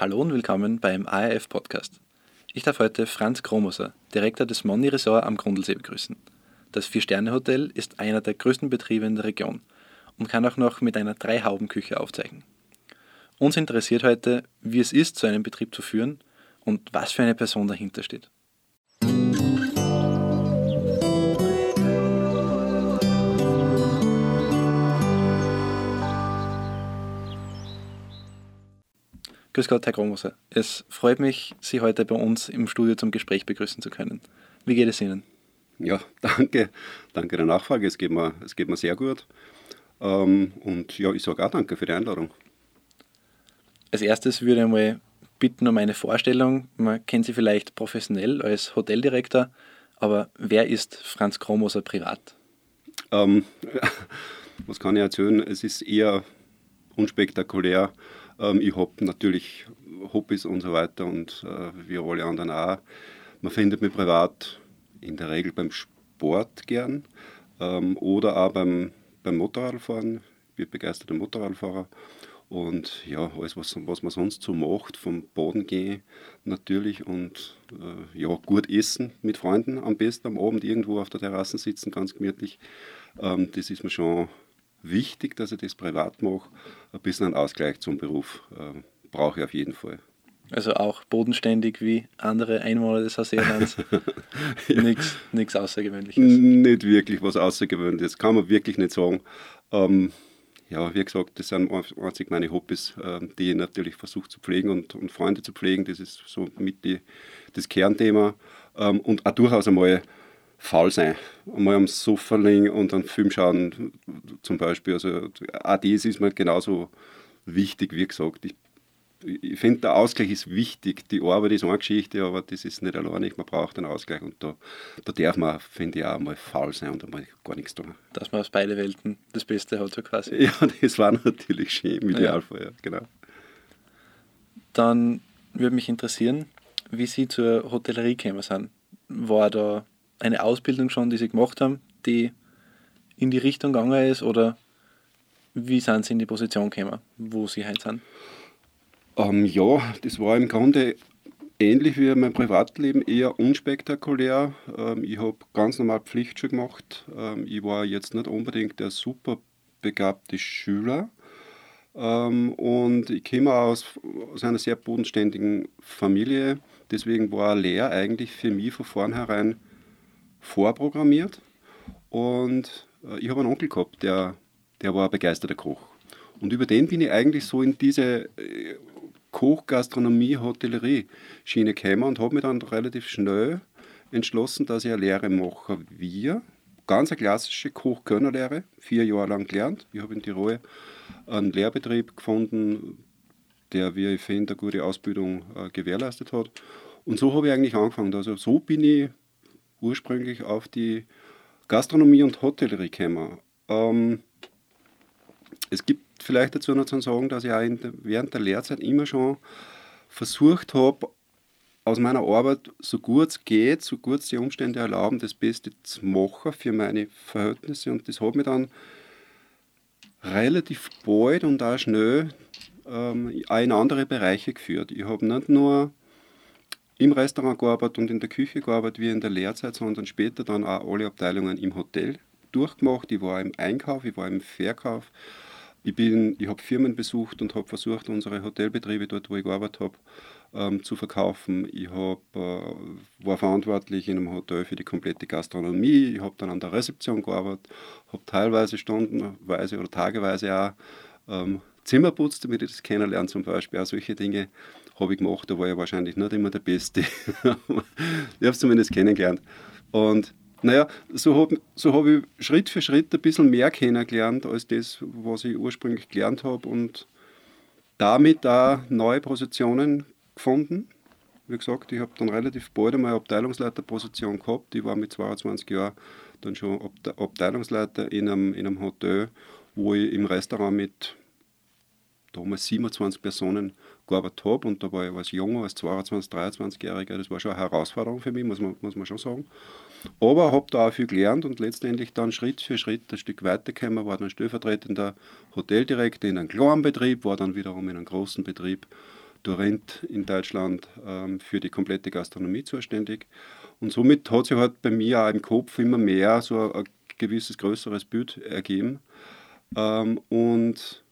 Hallo und willkommen beim ARF Podcast. Ich darf heute Franz Kromoser, Direktor des Monni Resort am Grundlsee begrüßen. Das Vier-Sterne-Hotel ist einer der größten Betriebe in der Region und kann auch noch mit einer Drei-Hauben-Küche aufzeigen. Uns interessiert heute, wie es ist, so einen Betrieb zu führen und was für eine Person dahinter steht. Grüß Gott, Herr Gromoser. Es freut mich, Sie heute bei uns im Studio zum Gespräch begrüßen zu können. Wie geht es Ihnen? Ja, danke. Danke der Nachfrage. Es geht mir, es geht mir sehr gut. Ähm, und ja, ich sage auch danke für die Einladung. Als erstes würde ich mal bitten um eine Vorstellung. Man kennt Sie vielleicht professionell als Hoteldirektor, aber wer ist Franz Kromoser privat? Ähm, was kann ich erzählen? Es ist eher unspektakulär. Ähm, ich habe natürlich Hobbys und so weiter und äh, wie alle anderen auch. Man findet mich privat in der Regel beim Sport gern ähm, oder auch beim, beim Motorradfahren. Ich bin begeisterter Motorradfahrer. Und ja, alles, was, was man sonst so macht, vom Boden gehen natürlich und äh, ja, gut essen mit Freunden am besten am Abend irgendwo auf der Terrasse sitzen, ganz gemütlich. Ähm, das ist mir schon wichtig, dass ich das privat mache. Ein bisschen einen Ausgleich zum Beruf äh, brauche ich auf jeden Fall. Also auch bodenständig wie andere Einwohner des Hauserlands. ja. Nichts Außergewöhnliches. Nicht wirklich was Außergewöhnliches, kann man wirklich nicht sagen. Ähm, ja, wie gesagt, das sind einzig meine Hobbys, äh, die ich natürlich versuche zu pflegen und, und, Freunde zu pflegen. Das ist so mit die, das Kernthema. Ähm, und auch durchaus einmal faul sein. Einmal am liegen und einen Film schauen, zum Beispiel. Also auch das ist mir genauso wichtig, wie gesagt. Ich, ich finde, der Ausgleich ist wichtig. Die Arbeit ist eine Geschichte, aber das ist nicht alleinig. Man braucht einen Ausgleich und da, da darf man, finde ich, auch mal faul sein und einmal gar nichts tun. Dass man aus beiden Welten das Beste hat, so quasi. Ja, das war natürlich schön im Idealfall, ja. ja, genau. Dann würde mich interessieren, wie Sie zur Hotellerie gekommen sind. War da eine Ausbildung schon, die Sie gemacht haben, die in die Richtung gegangen ist oder wie sind Sie in die Position gekommen, wo Sie heute sind? Ähm, ja, das war im Grunde ähnlich wie mein Privatleben, eher unspektakulär. Ähm, ich habe ganz normal Pflichtschule gemacht. Ähm, ich war jetzt nicht unbedingt der super begabte Schüler. Ähm, und ich komme aus, aus einer sehr bodenständigen Familie. Deswegen war Lehre eigentlich für mich von vornherein vorprogrammiert. Und äh, ich habe einen Onkel gehabt, der, der war ein begeisterter Koch. Und über den bin ich eigentlich so in diese äh, Koch, Gastronomie, Hotellerie Schiene gekommen und habe mich dann relativ schnell entschlossen, dass ich eine Lehre mache. Wir, ganz eine klassische Koch-Könnerlehre, vier Jahre lang gelernt. Ich habe in Tirol einen Lehrbetrieb gefunden, der, wie ich finde, eine gute Ausbildung äh, gewährleistet hat. Und so habe ich eigentlich angefangen. Also so bin ich ursprünglich auf die Gastronomie und Hotellerie gekommen. Ähm, es gibt vielleicht dazu noch zu sagen, dass ich auch der, während der Lehrzeit immer schon versucht habe, aus meiner Arbeit so gut es geht, so gut es die Umstände erlauben, das Beste zu machen für meine Verhältnisse. Und das hat mich dann relativ bald und auch schnell ähm, auch in andere Bereiche geführt. Ich habe nicht nur im Restaurant gearbeitet und in der Küche gearbeitet wie in der Lehrzeit, sondern später dann auch alle Abteilungen im Hotel durchgemacht. Ich war im Einkauf, ich war im Verkauf. Ich, ich habe Firmen besucht und habe versucht, unsere Hotelbetriebe dort, wo ich gearbeitet habe, ähm, zu verkaufen. Ich hab, äh, war verantwortlich in einem Hotel für die komplette Gastronomie. Ich habe dann an der Rezeption gearbeitet, habe teilweise stundenweise oder tageweise auch ähm, Zimmer putzt, damit ich das kennenlerne zum Beispiel. Auch solche Dinge habe ich gemacht. Da war ich wahrscheinlich nicht immer der Beste. ich habe es zumindest kennengelernt. Und naja, so habe so hab ich Schritt für Schritt ein bisschen mehr kennengelernt als das, was ich ursprünglich gelernt habe und damit da neue Positionen gefunden. Wie gesagt, ich habe dann relativ bald einmal eine Abteilungsleiterposition gehabt. Ich war mit 22 Jahren dann schon Abteilungsleiter in einem, in einem Hotel, wo ich im Restaurant mit damals 27 Personen gearbeitet habe und da war ich als Junger, als 22, 23-Jähriger, das war schon eine Herausforderung für mich, muss man, muss man schon sagen. Aber habe da auch viel gelernt und letztendlich dann Schritt für Schritt ein Stück weitergekommen, war dann stellvertretender Hoteldirektor in einem kleinen Betrieb, war dann wiederum in einem großen Betrieb Dorint in Deutschland ähm, für die komplette Gastronomie zuständig. Und somit hat sich halt bei mir auch im Kopf immer mehr so ein gewisses größeres Bild ergeben. Ähm, und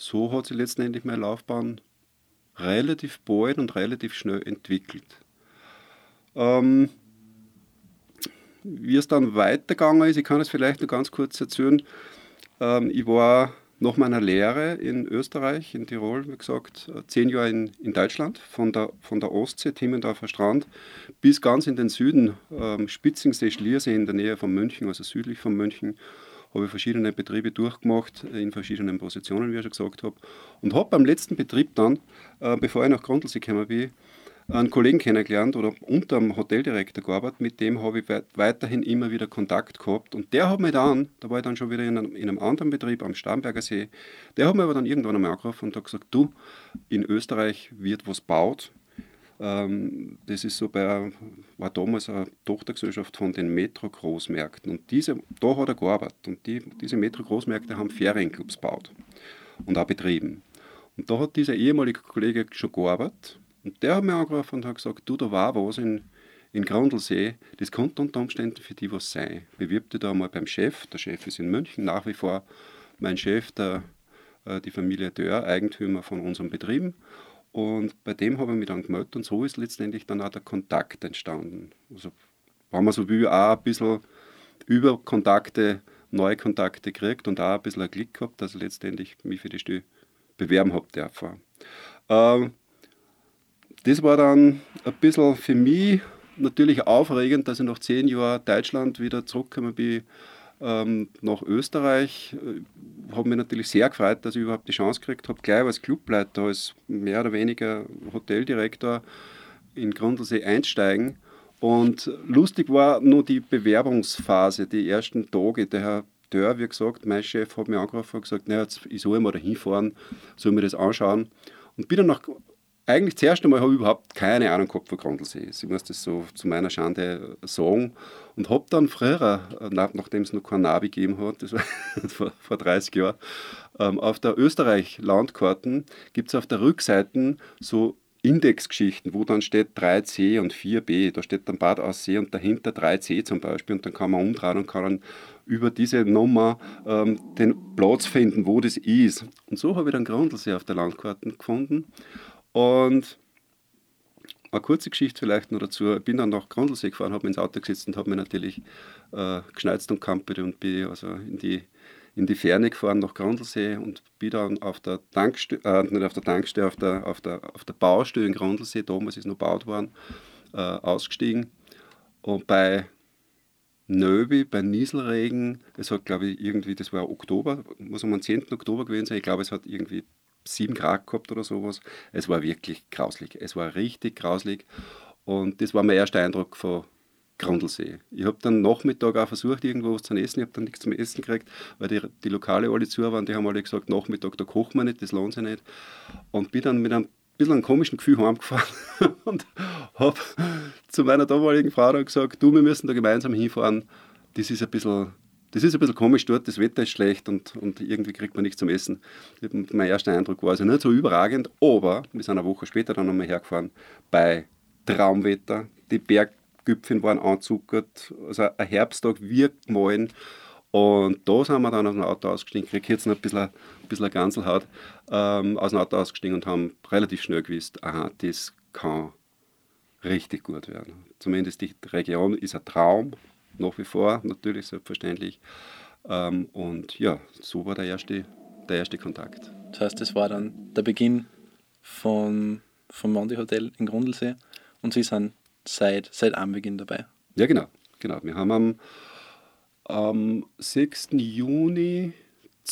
so hat sich letztendlich meine Laufbahn relativ bald und relativ schnell entwickelt. Ähm, wie es dann weitergegangen ist, ich kann es vielleicht noch ganz kurz erzählen. Ähm, ich war nach meiner Lehre in Österreich, in Tirol, wie gesagt, zehn Jahre in, in Deutschland, von der, von der Ostsee, Timmendorfer Strand, bis ganz in den Süden, ähm, Spitzingsee, Schliersee in der Nähe von München, also südlich von München, habe ich verschiedene Betriebe durchgemacht, in verschiedenen Positionen, wie ich schon gesagt habe. Und habe beim letzten Betrieb dann, äh, bevor ich nach Grundlsee gekommen bin, einen Kollegen kennengelernt oder unter dem Hoteldirektor gearbeitet, mit dem habe ich weiterhin immer wieder Kontakt gehabt. Und der hat mich dann, da war ich dann schon wieder in einem, in einem anderen Betrieb am Starnberger See, der hat mich aber dann irgendwann einmal angerufen und hat gesagt, du, in Österreich wird was baut. Ähm, das ist so bei, war damals eine Tochtergesellschaft von den Metro-Großmärkten. Und diese, da hat er gearbeitet. Und die, diese Metro-Großmärkte haben Ferienclubs gebaut und auch betrieben. Und da hat dieser ehemalige Kollege schon gearbeitet und der hat mich angerufen und hat gesagt, du, da war was in, in Grundlsee, das könnte unter Umständen für dich was sein. Bewirb dich da mal beim Chef, der Chef ist in München, nach wie vor mein Chef, der, äh, die Familie Dörr, Eigentümer von unserem Betrieb. Und bei dem habe ich mich dann gemeldet und so ist letztendlich dann auch der Kontakt entstanden. Also haben wir so wie auch ein bisschen über Kontakte, neue Kontakte gekriegt und auch ein bisschen ein Glück gehabt, dass ich letztendlich mich für die Stelle bewerben habe dürfen. Ähm, das war dann ein bisschen für mich natürlich aufregend, dass ich nach zehn Jahren Deutschland wieder zurückgekommen bin nach Österreich. Ich habe mich natürlich sehr gefreut, dass ich überhaupt die Chance gekriegt habe, gleich als Clubleiter, als mehr oder weniger Hoteldirektor in Grundlsee einsteigen. Und lustig war nur die Bewerbungsphase, die ersten Tage. Der Herr Dörr, wie gesagt, mein Chef hat mich angerufen und gesagt, naja, ich soll mal da hinfahren, soll mir das anschauen. Und bin dann nach eigentlich das erste Mal habe ich überhaupt keine Ahnung gehabt von Grundlsee. Ich muss das so zu meiner Schande sagen. Und habe dann früher, nachdem es noch kein Navi gegeben hat, das war vor, vor 30 Jahren, ähm, auf der Österreich-Landkarten gibt es auf der Rückseite so Indexgeschichten, wo dann steht 3C und 4B. Da steht dann Bad Aussee und dahinter 3C zum Beispiel. Und dann kann man umdrehen und kann dann über diese Nummer ähm, den Platz finden, wo das ist. Und so habe ich dann Grundlsee auf der Landkarte gefunden und eine kurze Geschichte vielleicht noch dazu. Ich bin dann nach Grundlsee gefahren, habe ins Auto gesetzt und habe mich natürlich äh, geschneizt und kampert und bin also in die, in die Ferne gefahren nach Grundlsee und bin dann auf der Tankstelle, äh, nicht auf der Tankstelle, auf der, auf der, auf der Baustelle in Grundlsee, damals ist noch gebaut worden, äh, ausgestiegen. Und bei Nöbi, bei Nieselregen, es hat glaube ich irgendwie, das war Oktober, muss am 10. Oktober gewesen sein, ich glaube es hat irgendwie 7 Grad gehabt oder sowas. Es war wirklich grauslig. Es war richtig grauslig. Und das war mein erster Eindruck von Grundlsee. Ich habe dann Nachmittag auch versucht, irgendwo was zu essen. Ich habe dann nichts zum Essen gekriegt, weil die, die Lokale alle zu waren. Die haben alle gesagt, Nachmittag, da kochen wir nicht, das lohnt sich nicht. Und bin dann mit einem bisschen einem komischen Gefühl heimgefahren und habe zu meiner damaligen Frau dann gesagt, du, wir müssen da gemeinsam hinfahren. Das ist ein bisschen das ist ein bisschen komisch dort, das Wetter ist schlecht und, und irgendwie kriegt man nichts zum Essen. Mein erster Eindruck war also nicht so überragend, aber wir sind eine Woche später dann nochmal hergefahren bei Traumwetter. Die Berggipfeln waren anzuckert, also ein Herbsttag wie gemahlen. Und da sind wir dann aus dem Auto ausgestiegen, kriege jetzt noch ein bisschen, ein bisschen eine Ganselhaut, ähm, aus dem Auto ausgestiegen und haben relativ schnell gewusst, aha, das kann richtig gut werden. Zumindest die Region ist ein Traum, nach wie vor, natürlich selbstverständlich. Ähm, und ja, so war der erste, der erste Kontakt. Das heißt, das war dann der Beginn vom, vom Mondi Hotel in Grundlsee und Sie sind seit, seit Anbeginn dabei. Ja, genau. genau. Wir haben am, am 6. Juni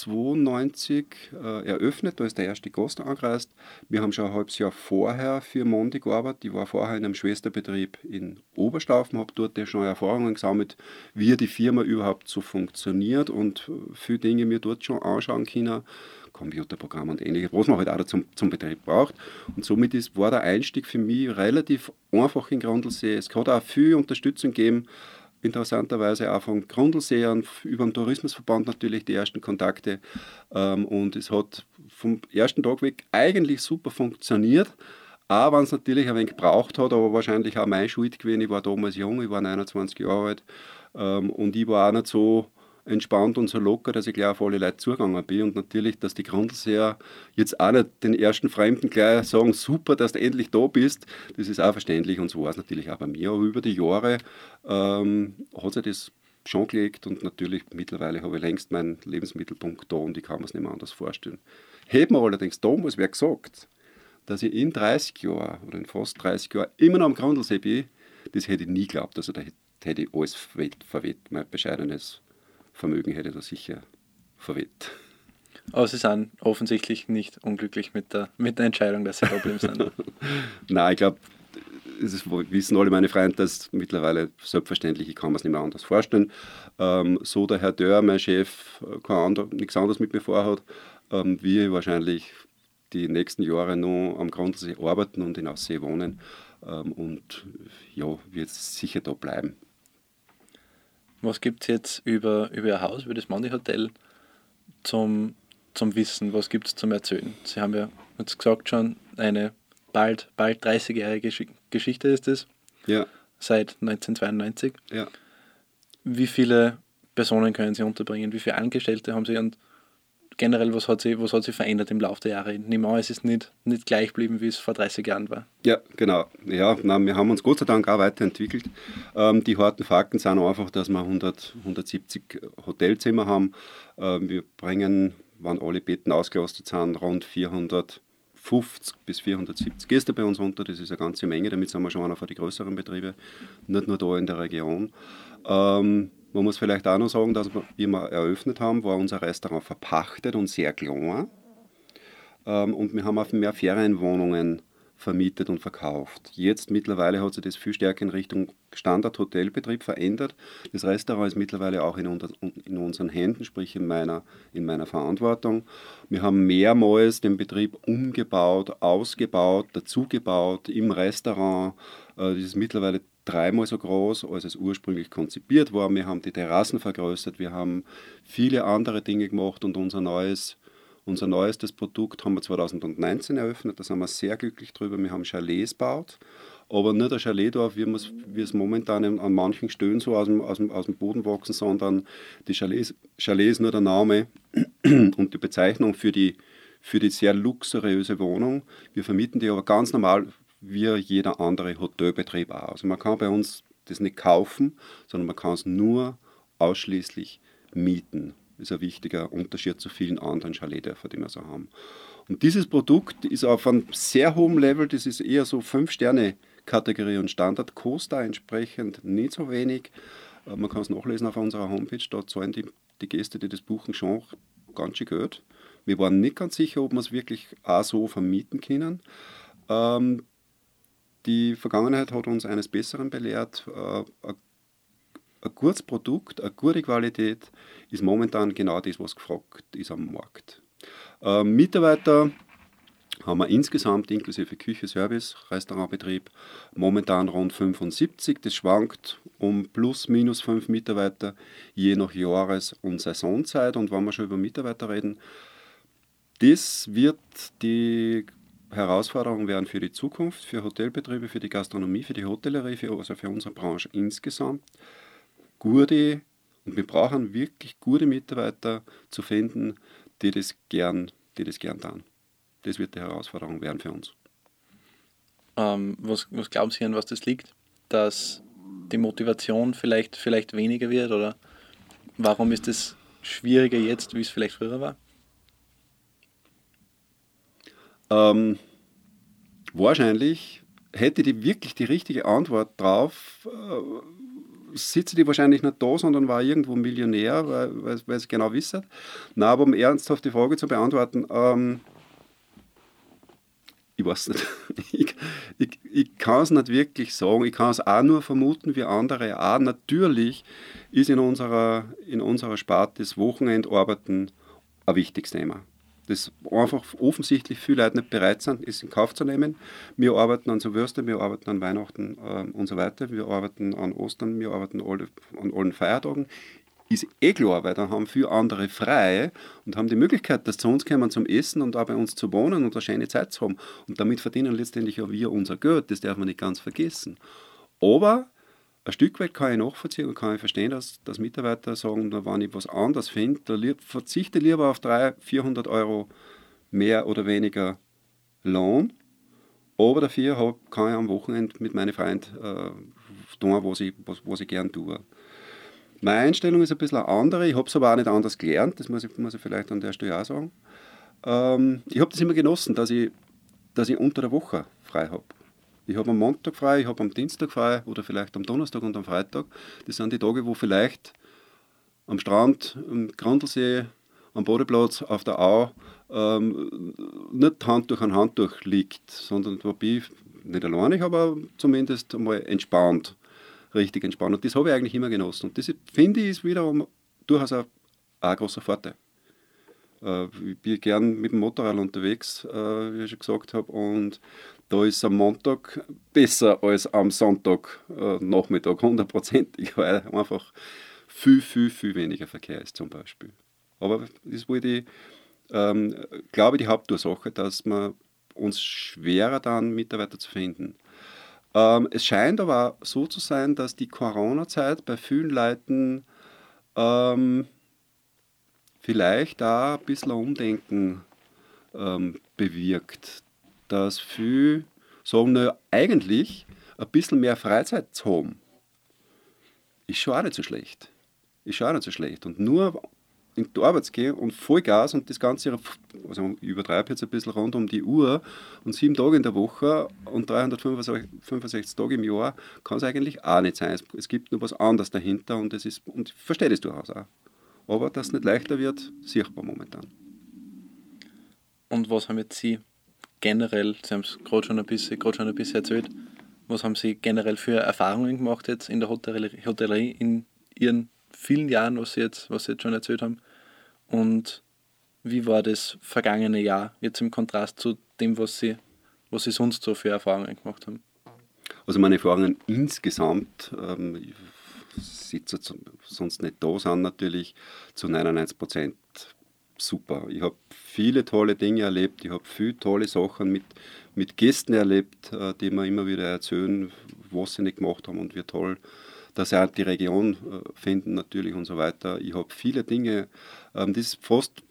1992 äh, eröffnet. Da ist der erste Gast angereist. Wir haben schon ein halbes Jahr vorher für Mondi gearbeitet. Ich war vorher in einem Schwesterbetrieb in Oberstaufen, habe dort schon Erfahrungen gesammelt, wie die Firma überhaupt so funktioniert und viele Dinge mir dort schon anschauen können. Computerprogramm und ähnliches, was man halt auch zum, zum Betrieb braucht. Und somit ist, war der Einstieg für mich relativ einfach in Grundlsee. Es hat auch viel Unterstützung gegeben interessanterweise auch von Grundlseern über den Tourismusverband natürlich die ersten Kontakte. Ähm, und es hat vom ersten Tag weg eigentlich super funktioniert. Auch wenn es natürlich ein wenig gebraucht hat, aber wahrscheinlich auch meine Schuld gewesen. Ich war damals jung, ich war 29 Jahre alt ähm, und ich war auch nicht so entspannt und so locker, dass ich gleich auf alle Leute zugegangen bin. Und natürlich, dass die Grundlseher jetzt auch nicht den ersten Fremden gleich sagen, super, dass du endlich da bist, das ist auch verständlich und so war es natürlich auch bei mir. Aber über die Jahre ähm, hat sich das schon gelegt und natürlich mittlerweile habe ich längst meinen Lebensmittelpunkt da und ich kann mir es nicht mehr anders vorstellen. Hätte mir allerdings damals wer gesagt, dass ich in 30 Jahren oder in fast 30 Jahren immer noch am Grundlsee bin, das hätte ich nie geglaubt. Also da hätte ich alles verwett. Mein bescheidenes Vermögen hätte da sicher verwett. Aber Sie sind offensichtlich nicht unglücklich mit der, mit der Entscheidung, dass Sie bleiben sind. Nein, ich glaube, es wissen alle meine Freunde, dass mittlerweile selbstverständlich, ich kann mir es nicht mehr anders vorstellen. Ähm, so der Herr Dörr, mein Chef, kein ander, nichts anderes mit mir vorhat, ähm, wir wahrscheinlich die nächsten Jahre noch am Grundsee arbeiten und in Aussee wohnen ähm, und ja, wird sicher da bleiben. Was gibt es jetzt über, über Ihr Haus, über das Money Hotel zum, zum Wissen? Was gibt es zum Erzählen? Sie haben ja jetzt gesagt schon, eine bald, bald 30-jährige Geschichte ist es. Ja. Seit 1992. Ja. Wie viele Personen können Sie unterbringen? Wie viele Angestellte haben Sie? Und generell, was hat sich, was hat sich verändert im Laufe der Jahre? Ich nehme an, es ist nicht, nicht gleich geblieben, wie es vor 30 Jahren war. Ja, genau. Ja, na, wir haben uns Gott sei Dank auch weiterentwickelt. Ähm, die harten Fakten sind einfach, dass wir 100, 170 Hotelzimmer haben. Ähm, wir bringen, wenn alle Betten ausgelastet sind, rund 450 bis 470 Gäste bei uns unter. Das ist eine ganze Menge. Damit sind wir schon einer von den größeren Betrieben, nicht nur da in der Region. Ähm, man muss vielleicht auch noch sagen, dass wir, wie eröffnet haben, war unser Restaurant verpachtet und sehr klein. Ähm, und wir haben auch mehr Ferienwohnungen vermietet und verkauft. Jetzt mittlerweile hat sich das viel stärker in Richtung Standard-Hotelbetrieb verändert. Das Restaurant ist mittlerweile auch in, unter, in, unseren Händen, sprich in meiner, in meiner Verantwortung. Wir haben mehrmals den Betrieb umgebaut, ausgebaut, dazugebaut im Restaurant. Äh, das ist mittlerweile dreimal so groß, als es ursprünglich konzipiert war. Wir haben die Terrassen vergrößert, wir haben viele andere Dinge gemacht und unser neues, unser neuestes Produkt haben wir 2019 eröffnet. Da sind wir sehr glücklich drüber. Wir haben Chalets gebaut, aber nicht ein Chaletdorf, wie, wie es momentan an manchen Stellen so aus dem, aus dem, aus dem Boden wachsen, sondern die Chalets, Chalet ist nur der Name und die Bezeichnung für die, für die sehr luxuriöse Wohnung. Wir vermieten die aber ganz normal wie jeder andere Hotelbetrieb auch. Also man kann bei uns das nicht kaufen, sondern man kann es nur ausschließlich mieten. Das ist ein wichtiger Unterschied zu vielen anderen Chaletdörfern, die wir so haben. Und dieses Produkt ist auf einem sehr hohen Level, das ist eher so 5-Sterne-Kategorie und Standard, kostet entsprechend nicht so wenig. Äh, man kann es nachlesen auf unserer Homepage, da zahlen die, die Gäste, die das buchen, schon ganz schön Geld. Wir waren nicht ganz sicher, ob wir es wirklich auch so vermieten können. Ähm, die Vergangenheit hat uns eines Besseren belehrt. Äh, ein gutes Produkt, eine gute Qualität ist momentan genau das, was gefragt ist am Markt. Äh, Mitarbeiter haben wir insgesamt inklusive Küche, Service, Restaurantbetrieb momentan rund 75. Das schwankt um plus minus 5 Mitarbeiter je nach Jahres- und Saisonzeit. Und wenn wir schon über Mitarbeiter reden, das wird die Herausforderungen werden für die Zukunft, für Hotelbetriebe, für die Gastronomie, für die Hotellerie, für, also für unsere Branche insgesamt. Gute, und wir brauchen wirklich gute Mitarbeiter zu finden, die das gern, die das gern tun. Das wird die Herausforderung werden für uns. Ähm, was, was glauben Sie an was das liegt? Dass die Motivation vielleicht, vielleicht weniger wird oder warum ist es schwieriger jetzt, wie es vielleicht früher war? Ähm, wahrscheinlich hätte die wirklich die richtige Antwort drauf, äh, sitze die wahrscheinlich nicht da, sondern war irgendwo Millionär, weil, es genau wissen. Na, aber um ernsthaft die Frage zu beantworten, ähm, ich weiß nicht. Ich, ich, ich kann es nicht wirklich sagen. Ich kann es auch nur vermuten, wie andere auch. Natürlich ist in unserer, in unserer Sparte das Wochenendarbeiten ein wichtiges Thema. Das einfach offensichtlich viele Leute nicht bereit sind, es in Kauf zu nehmen. Wir arbeiten an Silvester, wir arbeiten an Weihnachten äh, und so weiter, wir arbeiten an Ostern, wir arbeiten alle, an allen Feiertagen. Ist eh klar, weil dann haben viele andere frei und haben die Möglichkeit, dass zu uns kommen zum Essen und auch bei uns zu wohnen und eine schöne Zeit zu haben. Und damit verdienen letztendlich auch wir unser Geld, das darf man nicht ganz vergessen. Aber ein Stück weit kann ich nachvollziehen und kann ich verstehen, dass, dass Mitarbeiter sagen, wenn ich was anderes finde, da lieb, verzichte lieber auf 300, 400 Euro mehr oder weniger Lohn, aber dafür kann ich am Wochenende mit meinen Freunden äh, tun, was ich, was, was ich gern tue. Meine Einstellung ist ein bisschen eine andere, ich habe es aber auch nicht anders gelernt, das muss ich, muss ich vielleicht an der Stelle auch sagen. Ähm, ich habe das immer genossen, dass ich, dass ich unter der Woche frei habe. Ich habe am Montag frei, ich habe am Dienstag frei oder vielleicht am Donnerstag und am Freitag. Das sind die Tage, wo vielleicht am Strand, am Grandelsee, am Bodeplatz, auf der Au ähm, nicht Handtuch an Handtuch liegt, sondern wo ich nicht alleine, aber zumindest einmal entspannt, richtig entspannt. Und das habe ich eigentlich immer genossen. Und das finde ich ist wiederum durchaus ein, ein großer Vorteil. Äh, ich bin gern mit dem Motorrad unterwegs, äh, wie ich schon gesagt habe, und da ist am Montag besser als am Sonntag äh, Nachmittag, hundertprozentig, weil einfach viel, viel, viel weniger Verkehr ist zum Beispiel. Aber das ist wohl die, ähm, glaube die Hauptursache, dass man uns schwerer dann Mitarbeiter zu finden. Ähm, es scheint aber so zu sein, dass die Corona-Zeit bei vielen Leuten ähm, vielleicht auch ein bisschen Umdenken ähm, bewirkt dass viele sagen, na, eigentlich ein bisschen mehr Freizeit zu haben, ist schon auch nicht so schlecht. Ist schon auch nicht so schlecht. Und nur in die Arbeit zu gehen und Vollgas und das Ganze, also ich übertreibe jetzt ein bisschen rund um die Uhr und sieben Tage in der Woche und 365 Tage im Jahr, kann es eigentlich auch nicht sein. Es gibt nur was anderes dahinter und, das ist, und ich verstehe das durchaus auch. Aber dass es nicht leichter wird, sichtbar momentan. Und was haben jetzt Sie generell, Sie haben es gerade schon, ein bisschen, schon ein bisschen erzählt, was haben Sie generell für Erfahrungen gemacht jetzt in der Hotellerie, in Ihren vielen Jahren, was Sie, jetzt, was Sie jetzt schon erzählt haben? Und wie war das vergangene Jahr jetzt im Kontrast zu dem, was Sie, was Sie sonst so für Erfahrungen gemacht haben? Also meine Erfahrungen insgesamt, ähm, sitze sonst nicht da, sind natürlich zu 99 Prozent super. Ich habe viele tolle Dinge erlebt, ich habe viele tolle Sachen mit, mit Gästen erlebt, äh, die mir immer wieder erzählen, was sie nicht gemacht haben und wie toll dass sie auch die Region äh, finden natürlich und so weiter. Ich habe viele Dinge, ähm, das ist fast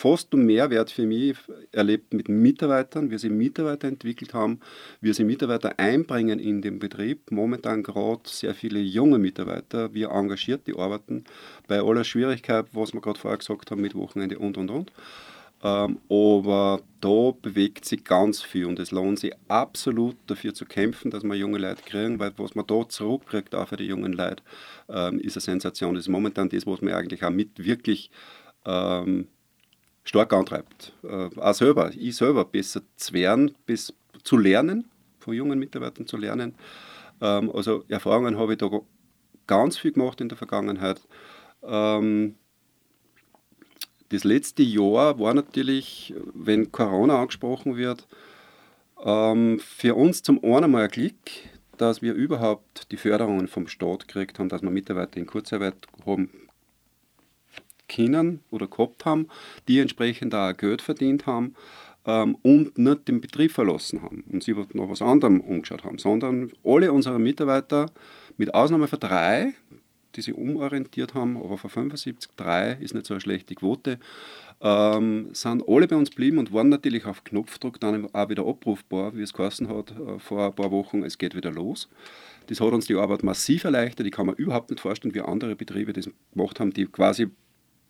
fast ein Mehrwert für mich erlebt mit Mitarbeitern, wie sie Mitarbeiter entwickelt haben, wie sie Mitarbeiter einbringen in den Betrieb. Momentan gerade sehr viele junge Mitarbeiter, wie engagiert die arbeiten, bei aller Schwierigkeit, was wir gerade vorher gesagt haben, mit Wochenende und und und. Ähm, aber da bewegt sich ganz viel und es lohnt sich absolut dafür zu kämpfen, dass wir junge Leute kriegen, weil was man da zurückkriegt, auch für die jungen Leute, ähm, ist eine Sensation. Das ist momentan das, was man eigentlich auch mit wirklich ähm, stark antreibt. Äh, auch selber, ich selber besser zu werden, bis zu lernen, von jungen Mitarbeitern zu lernen. Ähm, also Erfahrungen habe ich da ganz viel gemacht in der Vergangenheit. Ähm, das letzte Jahr war natürlich, wenn Corona angesprochen wird, ähm, für uns zum einen mal ein Glück, dass wir überhaupt die Förderungen vom Staat gekriegt haben, dass wir Mitarbeiter in Kurzarbeit haben können oder gehabt haben, die entsprechend auch Geld verdient haben ähm, und nicht den Betrieb verlassen haben und sich noch was anderem umgeschaut haben, sondern alle unsere Mitarbeiter, mit Ausnahme von drei, die sich umorientiert haben, aber von 75, drei ist nicht so eine schlechte Quote, ähm, sind alle bei uns geblieben und waren natürlich auf Knopfdruck dann auch wieder abrufbar, wie es geheißen hat äh, vor ein paar Wochen, es geht wieder los. Das hat uns die Arbeit massiv erleichtert. Ich kann mir überhaupt nicht vorstellen, wie andere Betriebe das gemacht haben, die quasi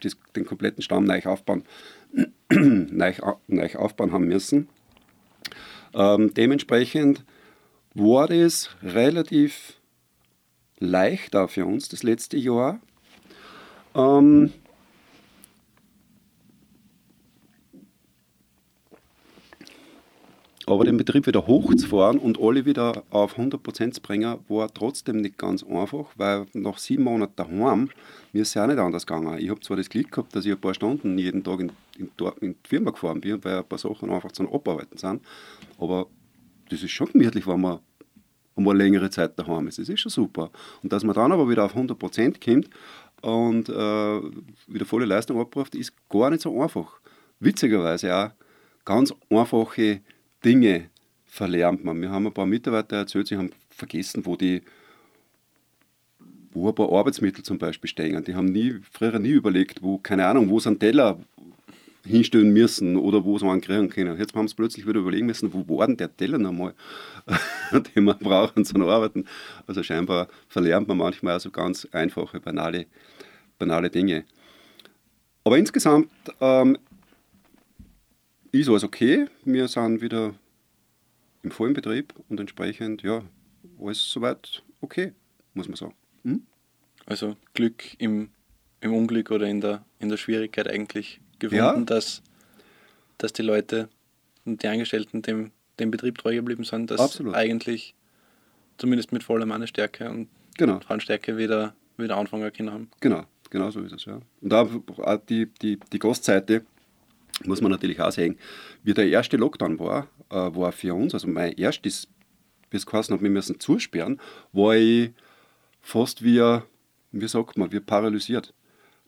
das, den kompletten Stamm neu aufbauen, neu, neu aufbauen haben müssen. Ähm, dementsprechend war das relativ leicht auch für uns das letzte Jahr. Ähm, Aber den Betrieb wieder hochzufahren und alle wieder auf 100% zu bringen, war trotzdem nicht ganz einfach, weil nach sieben Monaten daheim, mir ist es ja auch nicht anders gegangen. Ich habe zwar das Glück gehabt, dass ich ein paar Stunden jeden Tag in, in, in die Firma gefahren bin, weil ein paar Sachen einfach zum Abarbeiten sind. Aber das ist schon gemütlich, wenn man einmal längere Zeit daheim ist. Das ist schon super. Und dass man dann aber wieder auf 100% kommt und äh, wieder volle Leistung abruft, ist gar nicht so einfach. Witzigerweise auch ganz einfache Dinge verlernt man. Wir haben ein paar Mitarbeiter erzählt, sie haben vergessen, wo die wo ein paar Arbeitsmittel zum Beispiel stehen. Die haben nie, früher nie überlegt, wo, keine Ahnung, wo sie einen Teller hinstellen müssen oder wo sie einen kriegen können. Jetzt haben sie plötzlich wieder überlegen müssen, wo war denn der Teller nochmal, den wir brauchen zum Arbeiten. Also scheinbar verlernt man manchmal also ganz einfache, banale, banale Dinge. Aber insgesamt ähm, ist alles okay. Wir sind wieder im vollen Betrieb und entsprechend, ja, alles soweit okay, muss man sagen. Hm? Also Glück im, im Unglück oder in der, in der Schwierigkeit eigentlich gefunden, ja. dass, dass die Leute und die Angestellten dem, dem Betrieb treu geblieben sind, dass Absolut. eigentlich zumindest mit voller Mannestärke und genau. Frauenstärke wieder, wieder anfangen können haben. Genau, genau so ist es, ja. Und auch die, die, die Gastseite, muss man natürlich auch sagen, wie der erste Lockdown war, äh, war für uns, also mein erstes, bis geheißen hat, wir müssen zusperren, war ich fast wie, wie sagt man, wie paralysiert.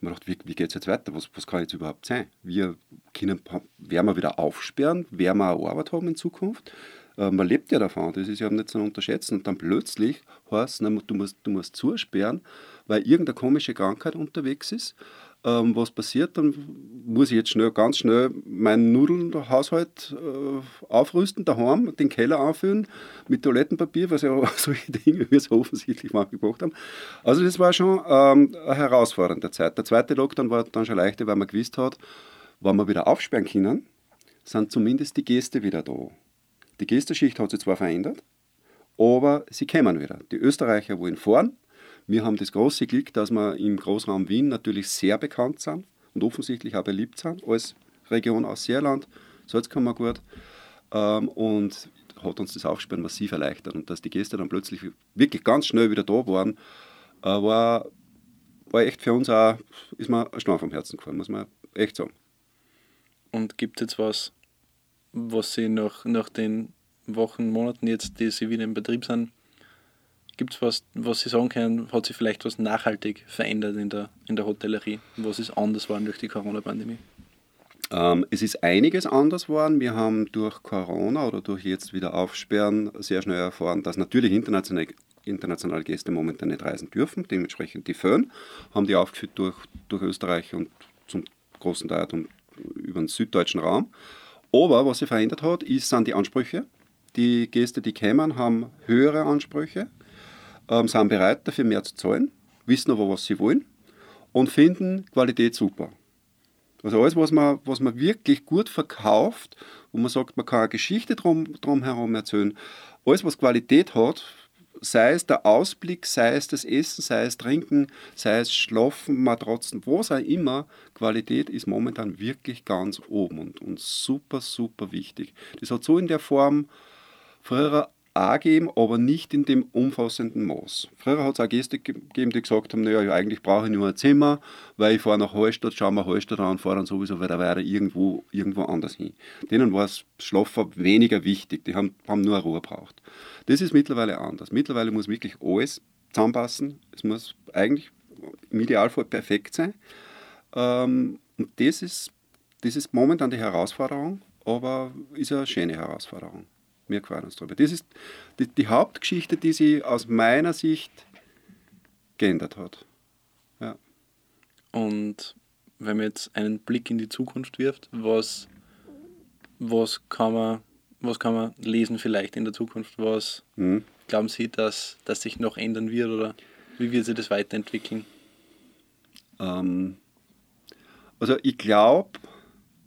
Man dachte, wie, wie geht es jetzt weiter? Was, was kann jetzt überhaupt sein? Wir können, werden wir wieder aufsperren? Werden wir eine Arbeit haben in Zukunft? Äh, man lebt ja davon, das ist ja nicht zu unterschätzen. Und dann plötzlich heißt es, du musst, du musst zusperren, weil irgendeine komische Krankheit unterwegs ist ähm, was passiert, dann muss ich jetzt schnell, ganz schnell meinen Nudelhaushalt äh, aufrüsten, daheim, den Keller auffüllen mit Toilettenpapier, was ja solche Dinge wir so offensichtlich manchmal gemacht haben. Also das war schon ähm, eine herausfordernde Zeit. Der zweite Lockdown war dann schon leichter, weil man gewusst hat, wenn wir wieder aufsperren können, sind zumindest die Gäste wieder da. Die Gästeschicht hat sich zwar verändert, aber sie kommen wieder. Die Österreicher wollen fahren, wir haben das große Glück, dass wir im Großraum Wien natürlich sehr bekannt sind und offensichtlich auch beliebt sind als Region aus Seerland, Salzkammergut. Ähm, und hat uns das Aufsperren massiv erleichtert. Und dass die Gäste dann plötzlich wirklich ganz schnell wieder da waren, äh, war, war echt für uns auch, ist mir ein Stein vom Herzen gefallen, muss man echt sagen. Und gibt es jetzt was, was Sie nach, nach den Wochen, Monaten jetzt, die Sie wieder im Betrieb sind, Gibt es was, was Sie sagen können, hat sich vielleicht was nachhaltig verändert in der, in der Hotellerie? Was ist anders geworden durch die Corona-Pandemie? Ähm, es ist einiges anders geworden. Wir haben durch Corona oder durch jetzt wieder Aufsperren sehr schnell erfahren, dass natürlich internationale, internationale Gäste momentan nicht reisen dürfen. Dementsprechend die Föhn haben die aufgeführt durch, durch Österreich und zum großen Teil über den süddeutschen Raum. Aber was sich verändert hat, ist, sind die Ansprüche. Die Gäste, die kämen, haben höhere Ansprüche ähm, sind bereit, dafür mehr zu zahlen, wissen aber, was sie wollen und finden Qualität super. Also alles, was man, was man wirklich gut verkauft, wo man sagt, man kann eine Geschichte drum, drum herum erzählen, alles, was Qualität hat, sei es der Ausblick, sei es das Essen, sei es Trinken, sei es Schlafen, Matratzen, was auch immer, Qualität ist momentan wirklich ganz oben und, und super, super wichtig. Das hat so in der Form früher auch geben, aber nicht in dem umfassenden Maß. Früher hat es auch Gäste gegeben, die gesagt haben, naja, eigentlich brauche ich nur ein Zimmer, weil ich fahre nach Hallstatt, schaue mir Hallstatt an fahre dann sowieso wieder weiter irgendwo, irgendwo anders hin. Denen war das Schlafen weniger wichtig, die haben, haben nur Ruhe braucht. Das ist mittlerweile anders. Mittlerweile muss wirklich alles zusammenpassen. Es muss eigentlich im Idealfall perfekt sein. Ähm, und das ist, das ist momentan die Herausforderung, aber ist eine schöne Herausforderung. Wir freuen uns darüber. Das ist die, die Hauptgeschichte, die sich aus meiner Sicht geändert hat. Ja. Und wenn man jetzt einen Blick in die Zukunft wirft, was, was, kann, man, was kann man lesen vielleicht in der Zukunft? Was mhm. glauben Sie, dass, dass sich noch ändern wird oder wie wird sich das weiterentwickeln? Ähm, also ich glaube,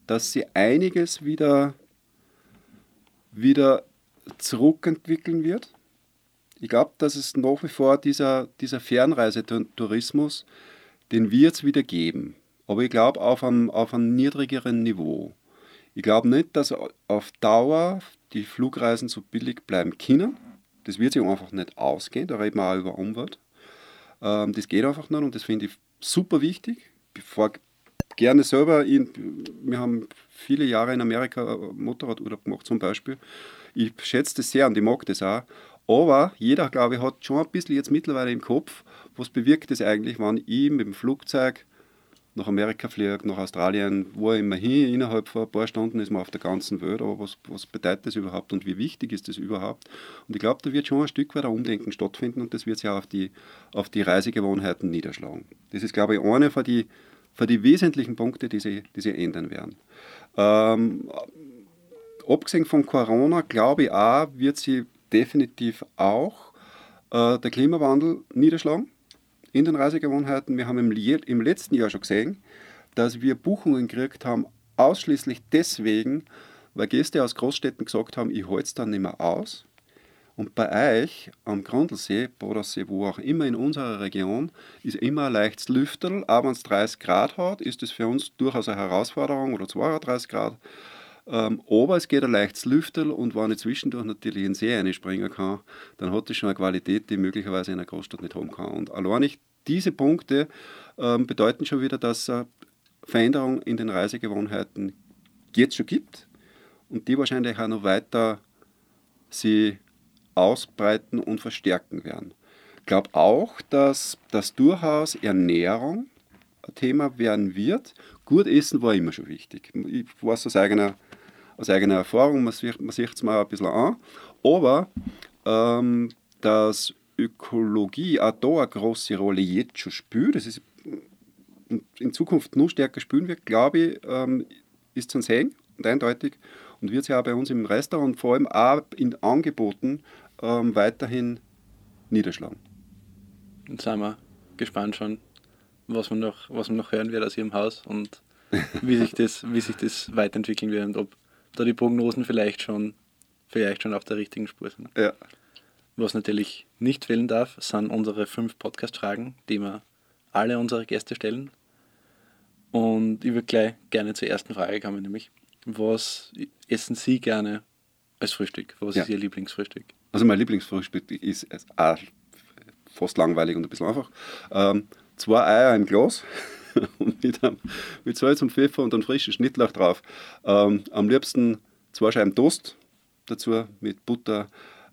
dass sie einiges wieder, wieder zurückentwickeln wird. Ich glaube, dass es nach wie vor dieser, dieser Fernreisetourismus, den wird es wieder geben. Aber ich glaube auf einem, auf einem niedrigeren Niveau. Ich glaube nicht, dass auf Dauer die Flugreisen so billig bleiben können. Das wird sich einfach nicht ausgehen. Da reden wir auch über Umwelt. Ähm, das geht einfach nicht und das finde ich super wichtig. Gerne selber, in, wir haben viele Jahre in Amerika Motorradurlaub gemacht zum Beispiel. Ich schätze das sehr und ich mag das auch. Aber jeder, glaube ich, hat schon ein bisschen jetzt mittlerweile im Kopf, was bewirkt es eigentlich, wenn ich mit dem Flugzeug nach Amerika fliege, nach Australien, wo immer hin, innerhalb von ein paar Stunden ist man auf der ganzen Welt, aber was, was bedeutet das überhaupt und wie wichtig ist das überhaupt? Und ich glaube, da wird schon ein Stück weit ein Umdenken stattfinden und das wird sich auch auf die, auf die Reisegewohnheiten niederschlagen. Das ist, glaube ich, einer von die, von die wesentlichen Punkte, die sie, die sie ändern werden. Ähm, abgesehen von Corona, glaube ich auch, wird sie definitiv auch äh, der Klimawandel niederschlagen in den Reisegewohnheiten. Wir haben im, im letzten Jahr schon gesehen, dass wir Buchungen gekriegt haben, ausschließlich deswegen, weil Gäste aus Großstädten gesagt haben, ich halte es dann nicht mehr aus. Und bei euch am Grundlsee, Bodensee, wo auch immer in unserer Region, ist immer ein leichtes Lüfterl. Auch wenn es 30 Grad hat, ist es für uns durchaus eine Herausforderung oder 32 Grad. Ähm, aber es geht ein leichtes Lüfterl und wenn ich zwischendurch natürlich in den See einspringen kann, dann hat das schon eine Qualität, die möglicherweise in einer Großstadt nicht haben kann. Und allein nicht diese Punkte ähm, bedeuten schon wieder, dass es Veränderungen in den Reisegewohnheiten jetzt schon gibt und die wahrscheinlich auch noch weiter sie ausbreiten und verstärken werden. Ich glaube auch, dass das durchaus Ernährung ein Thema werden wird. Gut essen war immer schon wichtig. Ich weiß aus eigener aus eigener Erfahrung, man sieht es mal ein bisschen an. Aber ähm, dass Ökologie auch da eine große Rolle jetzt schon spielt, das ist in Zukunft noch stärker spielen wird, glaube ich, ähm, ist zu sehen und eindeutig und wird sich auch bei uns im Restaurant vor allem auch in Angeboten ähm, weiterhin niederschlagen. Jetzt sind wir gespannt schon, was man noch, was man noch hören wird aus Ihrem Haus und wie sich das, wie sich das weiterentwickeln wird und ob da die Prognosen vielleicht schon, vielleicht schon auf der richtigen Spur sind. Ja. Was natürlich nicht fehlen darf, sind unsere fünf Podcast-Fragen, die wir alle unsere Gäste stellen. Und ich würde gleich gerne zur ersten Frage kommen, nämlich, was essen Sie gerne als Frühstück? Was ja. ist Ihr Lieblingsfrühstück? Also mein Lieblingsfrühstück ist auch fast langweilig und ein bisschen einfach. Ähm, zwei Eier im Glas mit, einem, mit Salz und Pfeffer und einem frischen Schnittlauch drauf. Ähm, am liebsten zwei Scheiben Toast dazu mit Butter,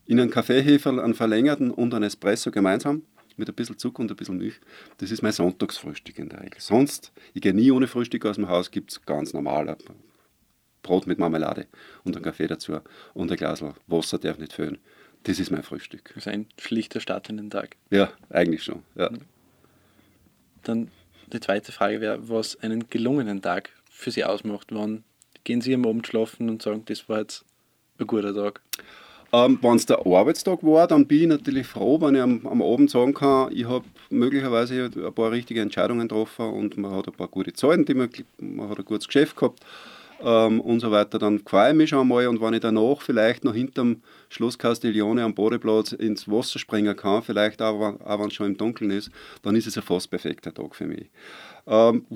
in einen Kaffeeheferl, einen verlängerten und einen Espresso gemeinsam mit ein bisschen Zucker und ein bisschen Milch. Das ist mein Sonntagsfrühstück in der Regel. Sonst, ich gehe nie ohne Frühstück aus dem Haus, gibt es ganz normal Brot mit Marmelade und einen Kaffee dazu und ein Glas Wasser darf nicht fehlen. Das ist mein Frühstück. Das ist ein schlichter Start in den Tag. Ja, eigentlich schon. Ja. Dann die zweite Frage wäre, was einen gelungenen Tag für Sie ausmacht. Wann gehen Sie am Abend schlafen und sagen, das war jetzt ein guter Tag? Ähm, wenn es der Arbeitstag war, dann bin ich natürlich froh, wenn ich am, am Abend sagen kann, ich habe möglicherweise ein paar richtige Entscheidungen getroffen und man hat ein paar gute Zahlen, die man, man hat ein gutes Geschäft gehabt ähm, und so weiter. Dann freue ich mich schon einmal und wenn ich danach vielleicht noch hinterm Schloss Castiglione am Bodeplatz ins Wasser springen kann, vielleicht auch, auch wenn es schon im Dunkeln ist, dann ist es ein fast perfekter Tag für mich. Ähm,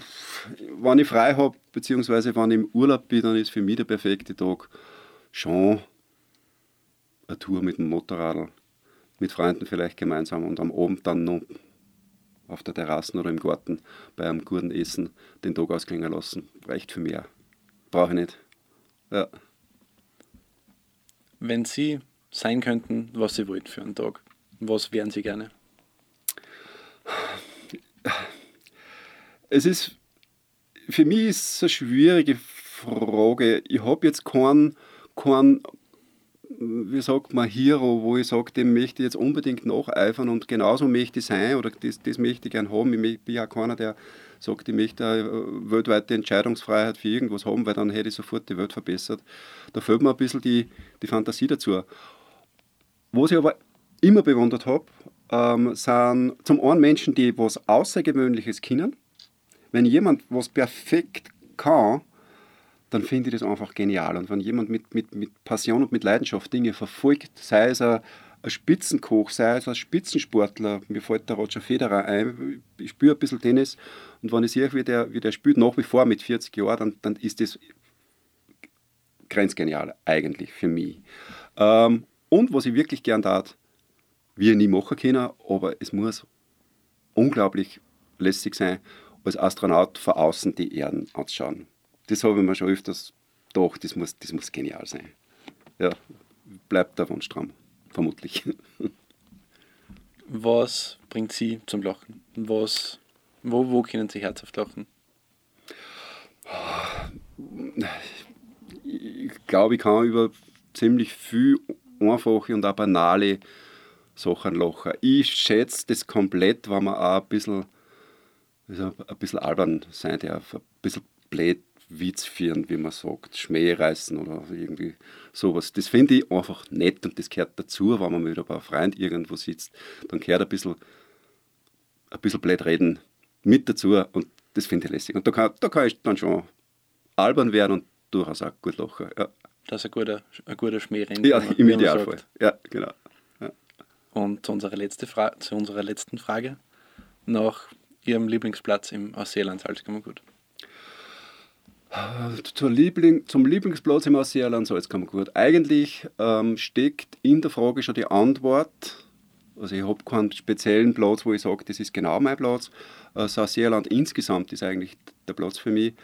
wenn ich frei habe, beziehungsweise wenn ich im Urlaub bin, dann ist für mich der perfekte Tag schon eine Tour mit dem Motorrad, mit Freunden vielleicht gemeinsam und am Abend dann noch auf der Terrasse oder im Garten bei einem guten Essen den Tag ausklingen lassen. Reicht für mich. Brauche ich nicht. Ja wenn Sie sein könnten, was Sie wollten für einen Tag, was wären Sie gerne? Es ist, für mich ist es eine schwierige Frage. Ich habe jetzt keinen, keinen, wie sagt man, Hero, wo ich sage, dem möchte ich jetzt unbedingt nacheifern und genauso möchte ich sein oder das, das möchte ich gerne haben. Ich bin ja keiner, der sagt, ich möchte eine weltweite Entscheidungsfreiheit für irgendwas haben, weil dann hätte ich sofort die Welt verbessert. Da fehlt mir ein bisschen die, die Fantasie dazu. Was ich aber immer bewundert habe, ähm, sind zum einen Menschen, die was Außergewöhnliches können. Wenn jemand was perfekt kann, dann finde ich das einfach genial. Und wenn jemand mit, mit, mit Passion und mit Leidenschaft Dinge verfolgt, sei es ein, ein Spitzenkoch, sei es ein Spitzensportler, mir fällt der Roger Federer ein, ich spüre ein bisschen Tennis und wenn ich sehe, wie der, wie der spielt, nach wie vor mit 40 Jahren, dann, dann ist das grenzgenial eigentlich für mich. Ähm, und was ich wirklich gern tat, wir nie machen können, aber es muss unglaublich lässig sein als Astronaut von außen die Erden anzuschauen. Das habe ich mir schon öfters gedacht, das muss, das muss genial sein. Ja, bleibt der Wunschtraum, vermutlich. Was bringt Sie zum Lachen? Was, wo, wo können Sie herzhaft lachen? Ich glaube, ich kann über ziemlich viel einfache und auch banale Sachen lachen. Ich schätze das komplett, wenn man auch ein bisschen, also ein bisschen albern sein darf, ein bisschen blöd Witz führen, wie man sagt, Schmäh reißen oder irgendwie sowas. Das finde ich einfach nett und das gehört dazu, wenn man mit einem Freund irgendwo sitzt. Dann gehört ein bisschen, ein bisschen blöd reden mit dazu und das finde ich lässig. Und da kann, da kann ich dann schon albern werden und durchaus auch gut lachen. Ja. Das ist ein guter, ein guter Schmährenn. Ja, im Idealfall. Ja, genau. Ja. Und zu unserer, letzte zu unserer letzten Frage nach Ihrem Lieblingsplatz im Ausseeland Salzkammergut. Zur Liebling, zum Lieblingsplatz im Ausseeland Salzkammergut. Eigentlich ähm, steckt in der Frage schon die Antwort. Also ich habe keinen speziellen Platz, wo ich sage, das ist genau mein Platz. Äh, das Ausseeland insgesamt ist eigentlich der Platz für mich.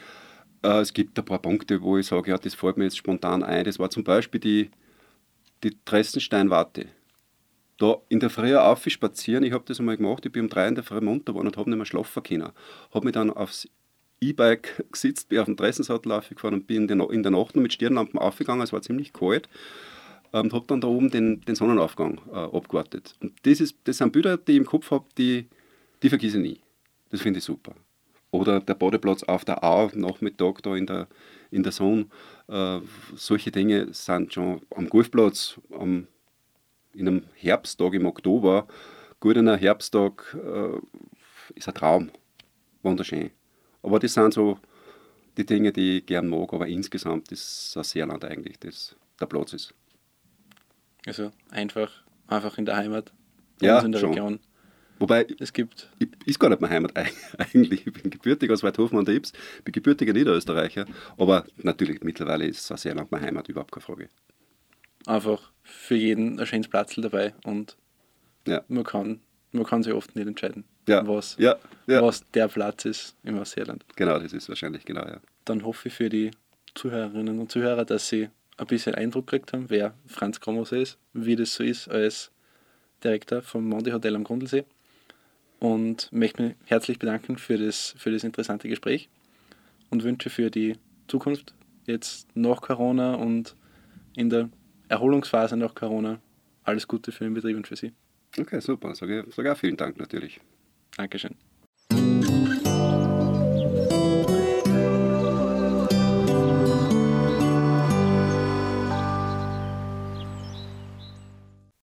Äh, es gibt ein paar Punkte, wo ich sage, ja, das fällt mir jetzt spontan ein. Das war zum Beispiel die, die Dressensteinwarte. Da in der Früh aufspazieren, ich habe das einmal gemacht, ich bin um drei in der Früh munter geworden und habe nicht mehr schlafen können. Habe mich dann aufs E-Bike gesitzt, bin auf dem Dressensattel aufgefahren und bin in der, Nacht noch mit Stirnlampen aufgegangen, es war ziemlich kalt ähm, und habe dann da oben den, den Sonnenaufgang äh, abgewartet. Und das, ist, das sind Bilder, die ich im Kopf habe, die, die vergesse ich nie. Das finde ich super. Oder der Badeplatz auf der Au, Nachmittag da in der, in der Sonne. Äh, solche Dinge sind schon am Golfplatz, am, in einem Herbsttag im Oktober, gut in einem Herbsttag, äh, ist ein Traum. Wunderschön. Aber das sind so die Dinge, die ich gern mag, aber insgesamt ist das Seerland eigentlich das, der Platz ist. Also einfach, einfach in der Heimat, ja, in der schon. Region. Wobei, es gibt. ist gar nicht meine Heimat eigentlich. Ich bin gebürtig aus Weidhofen an der Ips, bin gebürtiger Niederösterreicher, aber natürlich mittlerweile ist Seerland meine Heimat, überhaupt keine Frage. Einfach für jeden ein schönes Platz dabei und ja. man, kann, man kann sich oft nicht entscheiden, ja. Was, ja. was der Platz ist im Ausseeland. Genau, das ist wahrscheinlich genau, ja. Dann hoffe ich für die Zuhörerinnen und Zuhörer, dass sie ein bisschen Eindruck gekriegt haben, wer Franz Kromose ist, wie das so ist als Direktor vom Mondi Hotel am Grundlsee und möchte mich herzlich bedanken für das, für das interessante Gespräch und wünsche für die Zukunft jetzt nach Corona und in der Erholungsphase nach Corona alles Gute für den Betrieb und für Sie. Okay, super. Sage auch vielen Dank natürlich. Dankeschön.